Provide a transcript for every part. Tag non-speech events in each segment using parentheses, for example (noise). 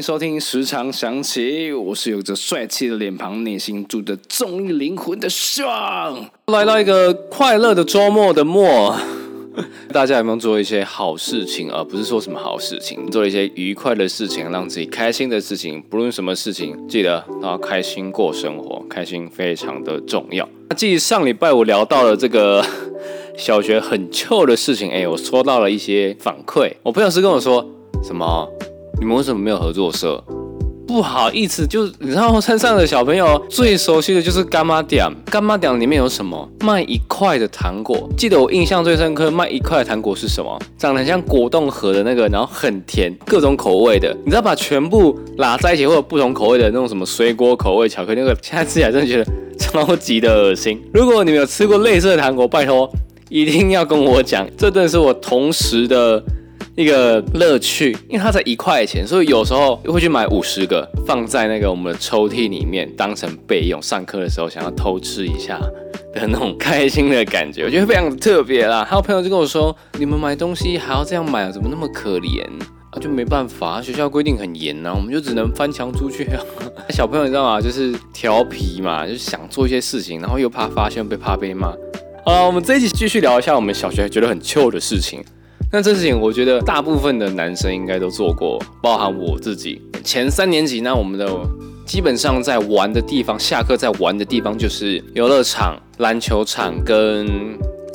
收听《时常想起》，我是有着帅气的脸庞、内心住着重力灵魂的爽。来到一个快乐的周末的末，(laughs) 大家有没有做一些好事情而不是说什么好事情，做一些愉快的事情，让自己开心的事情。不论什么事情，记得都要开心过生活，开心非常的重要。那继上礼拜我聊到了这个小学很臭的事情，哎，我收到了一些反馈。我朋友是跟我说什么？你们为什么没有合作社？不好意思，就你知道山上的小朋友最熟悉的就是干妈店。干妈店里面有什么？卖一块的糖果。记得我印象最深刻，卖一块的糖果是什么？长得像果冻盒的那个，然后很甜，各种口味的。你知道把全部拉在一起，或者不同口味的那种什么水果口味、巧克力那个，现在吃起来真的觉得超级的恶心。如果你们有吃过类似的糖果，拜托一定要跟我讲，这真的是我同时的。一个乐趣，因为它才一块钱，所以有时候会去买五十个，放在那个我们的抽屉里面当成备用。上课的时候想要偷吃一下的那种开心的感觉，我觉得非常特别啦。还有朋友就跟我说：“你们买东西还要这样买，怎么那么可怜啊？”就没办法，学校规定很严呐，我们就只能翻墙出去啊。小朋友你知道吗？就是调皮嘛，就是想做一些事情，然后又怕发现被怕被骂。好了，我们这一集继续聊一下我们小学觉得很糗的事情。那这事情，我觉得大部分的男生应该都做过，包含我自己。前三年级呢，我们的基本上在玩的地方，下课在玩的地方就是游乐场、篮球场跟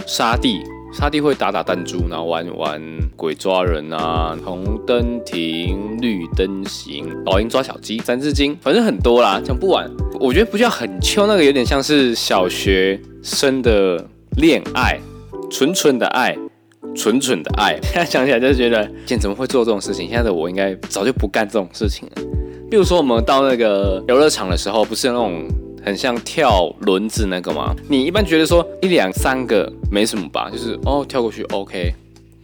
沙地。沙地会打打弹珠，然后玩玩鬼抓人啊，红灯停，绿灯行，老鹰抓小鸡，三字经，反正很多啦，讲不完。我觉得不叫很秋，那个有点像是小学生的恋爱，纯纯的爱。蠢蠢的爱，现 (laughs) 在想起来就觉得，以前怎么会做这种事情？现在的我应该早就不干这种事情了。比如说，我们到那个游乐场的时候，不是那种很像跳轮子那个吗？你一般觉得说一两三个没什么吧，就是哦跳过去 OK。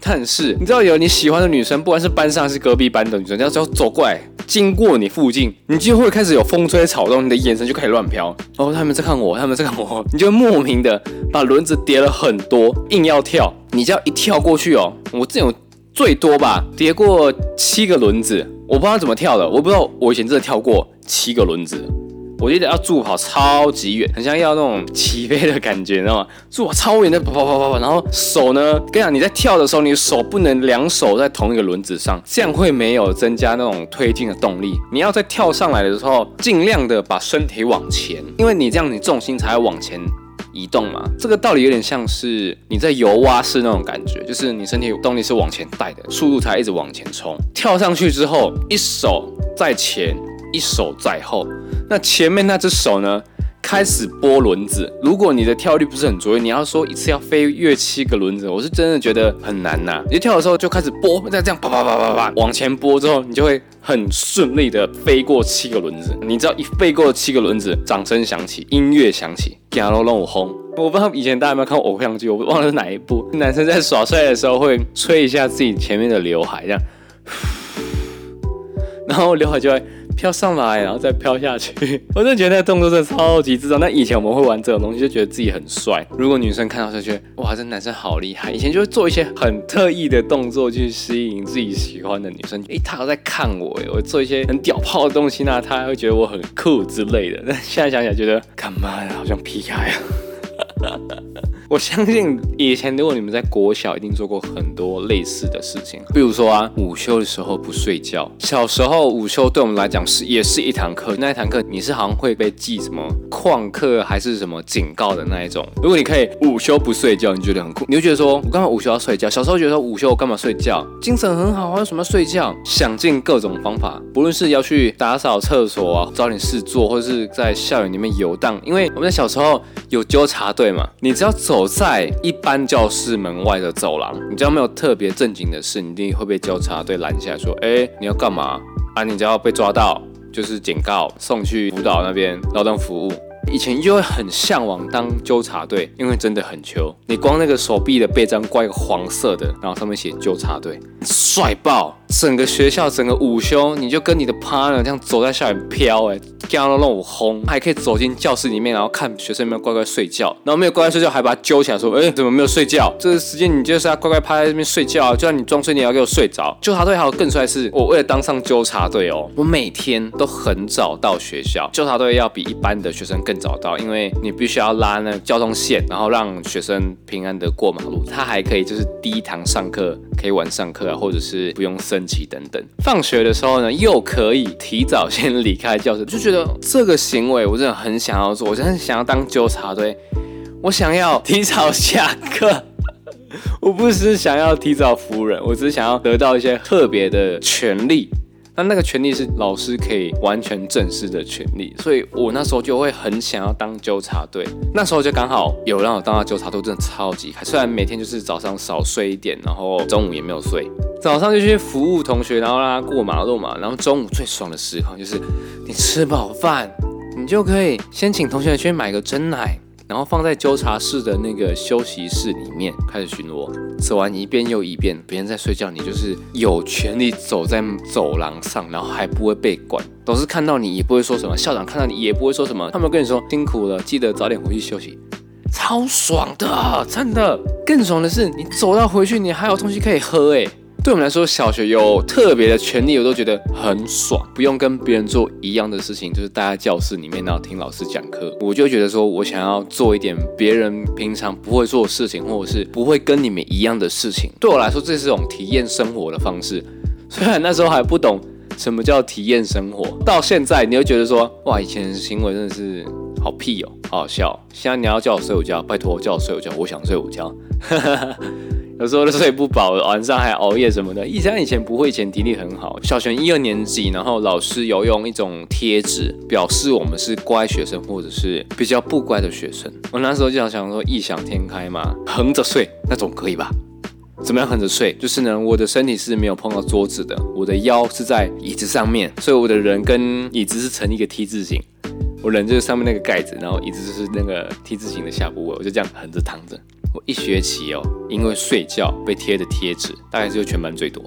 但是你知道有你喜欢的女生，不管是班上还是隔壁班的女生，只要走过来经过你附近，你就会开始有风吹草动，你的眼神就开始乱飘。哦，他们在看我，他们在看我，你就莫名的把轮子叠了很多，硬要跳。你只要一跳过去哦，我这种最多吧叠过七个轮子，我不知道怎么跳的，我不知道我以前真的跳过七个轮子。我记得要助跑超级远，很像要那种起飞的感觉，你知道吗？助跑超远的跑跑跑跑跑，然后手呢，跟你讲，你在跳的时候，你的手不能两手在同一个轮子上，这样会没有增加那种推进的动力。你要在跳上来的时候，尽量的把身体往前，因为你这样你重心才会往前移动嘛。这个道理有点像是你在游蛙式那种感觉，就是你身体动力是往前带的，速度才一直往前冲。跳上去之后，一手在前，一手在后。那前面那只手呢，开始拨轮子。如果你的跳力不是很足，你要说一次要飞跃七个轮子，我是真的觉得很难呐。你跳的时候就开始拨，再这样啪啪啪啪啪往前拨之后，你就会很顺利的飞过七个轮子。你知道一飞过七个轮子，掌声响起，音乐响起，给阿罗让我轰。我不知道以前大家有没有看过偶像剧，我忘了是哪一部。男生在耍帅的时候会吹一下自己前面的刘海，这样，然后刘海就会。飘上来，然后再飘下去，(laughs) 我真的觉得那个动作真的超级智障。那以前我们会玩这种东西，就觉得自己很帅。如果女生看到就觉得，哇，这男生好厉害。以前就会做一些很特意的动作去吸引自己喜欢的女生。诶，他在看我，诶，我做一些很屌炮的东西，那他会觉得我很酷之类的。但现在想起来，觉得干嘛呀？好像皮卡呀。我相信以前如果你们在国小，一定做过很多类似的事情，比如说啊，午休的时候不睡觉。小时候午休对我们来讲是也是一堂课，那一堂课你是好像会被记什么旷课还是什么警告的那一种。如果你可以午休不睡觉，你觉得很酷，你就觉得说我干嘛午休要睡觉？小时候觉得说午休我干嘛睡觉？精神很好啊，为什么睡觉？想尽各种方法，不论是要去打扫厕所啊，找点事做，或者是在校园里面游荡，因为我们在小时候有纠察队嘛，你只要走。走在一般教室门外的走廊，你只要没有特别正经的事，你一定会被交叉队拦下说：“哎，你要干嘛？啊，你只要被抓到，就是警告，送去辅导那边劳动服务。以前就会很向往当纠察队，因为真的很秋。你光那个手臂的背章挂一个黄色的，然后上面写纠察队，帅爆！整个学校整个午休，你就跟你的 partner 这样走在校园飘，哎，干到让我轰，还可以走进教室里面，然后看学生有没有乖乖睡觉，然后没有乖乖睡觉，还把他揪起来说，哎，怎么没有睡觉？这个时间你就是要乖乖趴在这边睡觉，就算你装睡，你也要给我睡着。纠察队还有更帅是，我为了当上纠察队哦，我每天都很早到学校。纠察队要比一般的学生更早到，因为你必须要拉那交通线，然后让学生平安的过马路。他还可以就是第一堂上课可以晚上课啊，或者是不用升旗等等。放学的时候呢，又可以提早先离开教室，就觉得这个行为我真的很想要做，我真的想要当纠察队，我想要提早下课。(laughs) 我不是想要提早服人，我只是想要得到一些特别的权利。那那个权利是老师可以完全正视的权利，所以我那时候就会很想要当纠察队。那时候就刚好有让我当到纠察队，真的超级开。虽然每天就是早上少睡一点，然后中午也没有睡，早上就去服务同学，然后让他过马路嘛。然后中午最爽的时候就是你吃饱饭，你就可以先请同学去买个真奶。然后放在纠察室的那个休息室里面开始巡逻，走完一遍又一遍，别人在睡觉，你就是有权利走在走廊上，然后还不会被管，老师看到你也不会说什么，校长看到你也不会说什么，他们跟你说辛苦了，记得早点回去休息，超爽的，真的。更爽的是，你走到回去，你还有东西可以喝，哎。对我们来说，小学有特别的权利，我都觉得很爽，不用跟别人做一样的事情，就是待在教室里面，然后听老师讲课。我就觉得说，我想要做一点别人平常不会做的事情，或者是不会跟你们一样的事情。对我来说，这是一种体验生活的方式。虽然那时候还不懂什么叫体验生活，到现在你会觉得说，哇，以前的行为真的是好屁哦，好好笑。现在你要叫我睡午觉，拜托叫我睡午觉，我想睡午觉。(laughs) 有时候都睡不饱，晚上还熬夜什么的。以前以前不会，以前体力很好。小学一二年级，然后老师有用一种贴纸表示我们是乖学生，或者是比较不乖的学生。我那时候就想想说，异想天开嘛，横着睡那总可以吧？怎么样横着睡？就是呢，我的身体是没有碰到桌子的，我的腰是在椅子上面，所以我的人跟椅子是成一个 T 字形。我人就是上面那个盖子，然后椅子就是那个 T 字形的下部位，我就这样横着躺着。我一学期哦，因为睡觉被贴的贴纸，大概只有全班最多。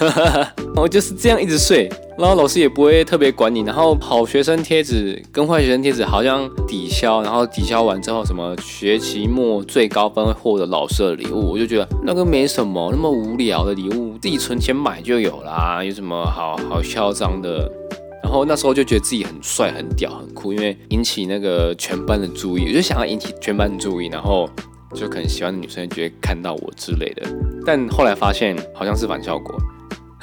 (laughs) 我就是这样一直睡，然后老师也不会特别管你。然后好学生贴纸跟坏学生贴纸好像抵消，然后抵消完之后，什么学期末最高分会获得老师的礼物，我就觉得那个没什么，那么无聊的礼物，自己存钱买就有啦，有什么好好嚣张的？然后那时候就觉得自己很帅、很屌、很酷，因为引起那个全班的注意，我就想要引起全班的注意，然后。就可能喜欢的女生觉得看到我之类的，但后来发现好像是反效果，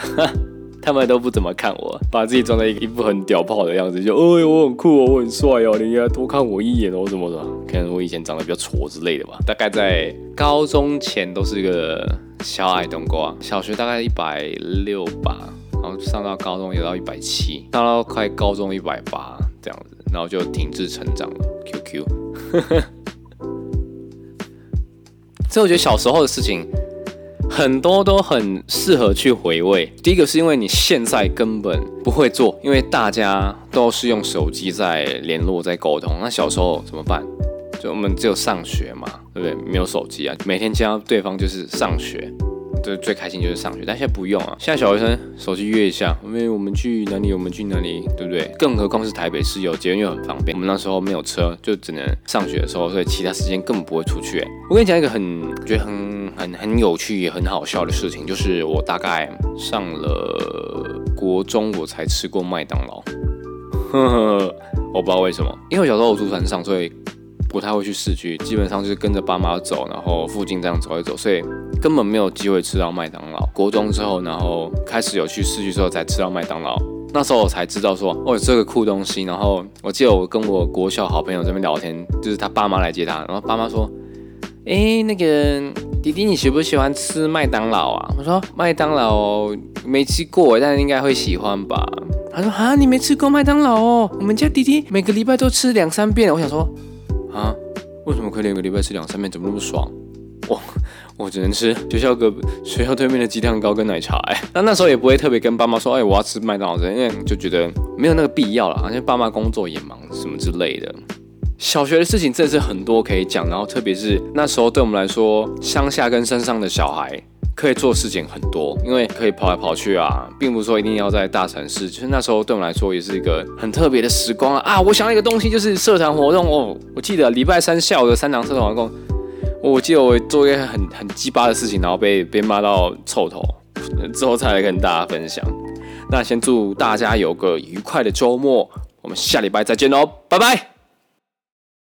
(laughs) 他们都不怎么看我，把自己装在一一副很屌炮的样子，就哎呦我很酷哦，我很帅哦，你应该多看我一眼哦，怎么么，可能我以前长得比较矬之类的吧。大概在高中前都是一个小矮冬瓜，小学大概一百六吧，然后上到高中有到一百七，上到快高中一百八这样子，然后就停滞成长了。QQ。所以我觉得小时候的事情很多都很适合去回味。第一个是因为你现在根本不会做，因为大家都是用手机在联络、在沟通。那小时候怎么办？就我们只有上学嘛，对不对？没有手机啊，每天见到对方就是上学。最最开心就是上学，但现在不用啊。现在小学生手机约一下，因为我们去哪里？我们去哪里？对不对？更何况是台北市有捷运又很方便。我们那时候没有车，就只能上学的时候，所以其他时间根本不会出去。我跟你讲一个很觉得很很很有趣也很好笑的事情，就是我大概上了国中，我才吃过麦当劳。(laughs) 呵呵，我不知道为什么，因为小时候我住山上，所以。不太会去市区，基本上就是跟着爸妈走，然后附近这样走一走，所以根本没有机会吃到麦当劳。国中之后，然后开始有去市区之后才吃到麦当劳。那时候我才知道说，哦，这个酷东西。然后我记得我跟我国小好朋友这边聊天，就是他爸妈来接他，然后爸妈说，哎，那个弟弟你喜不喜欢吃麦当劳啊？我说麦当劳没吃过，但是应该会喜欢吧。他说啊，你没吃过麦当劳哦？我们家弟弟每个礼拜都吃两三遍。我想说。啊，为什么可以连个礼拜吃两三遍？怎么那么爽？(laughs) 我我只能吃学校隔学校对面的鸡蛋糕跟奶茶。哎，那那时候也不会特别跟爸妈说，哎，我要吃麦当劳，因为就觉得没有那个必要了，而且爸妈工作也忙什么之类的。小学的事情真的是很多可以讲，然后特别是那时候对我们来说，乡下跟山上的小孩可以做事情很多，因为可以跑来跑去啊，并不是说一定要在大城市。就是那时候对我们来说也是一个很特别的时光啊！啊，我想到一个东西，就是社团活动哦。我记得礼拜三下午的三堂社团活动，我记得我做一件很很鸡巴的事情，然后被被骂到臭头，之后再来跟大家分享。那先祝大家有个愉快的周末，我们下礼拜再见喽，拜拜。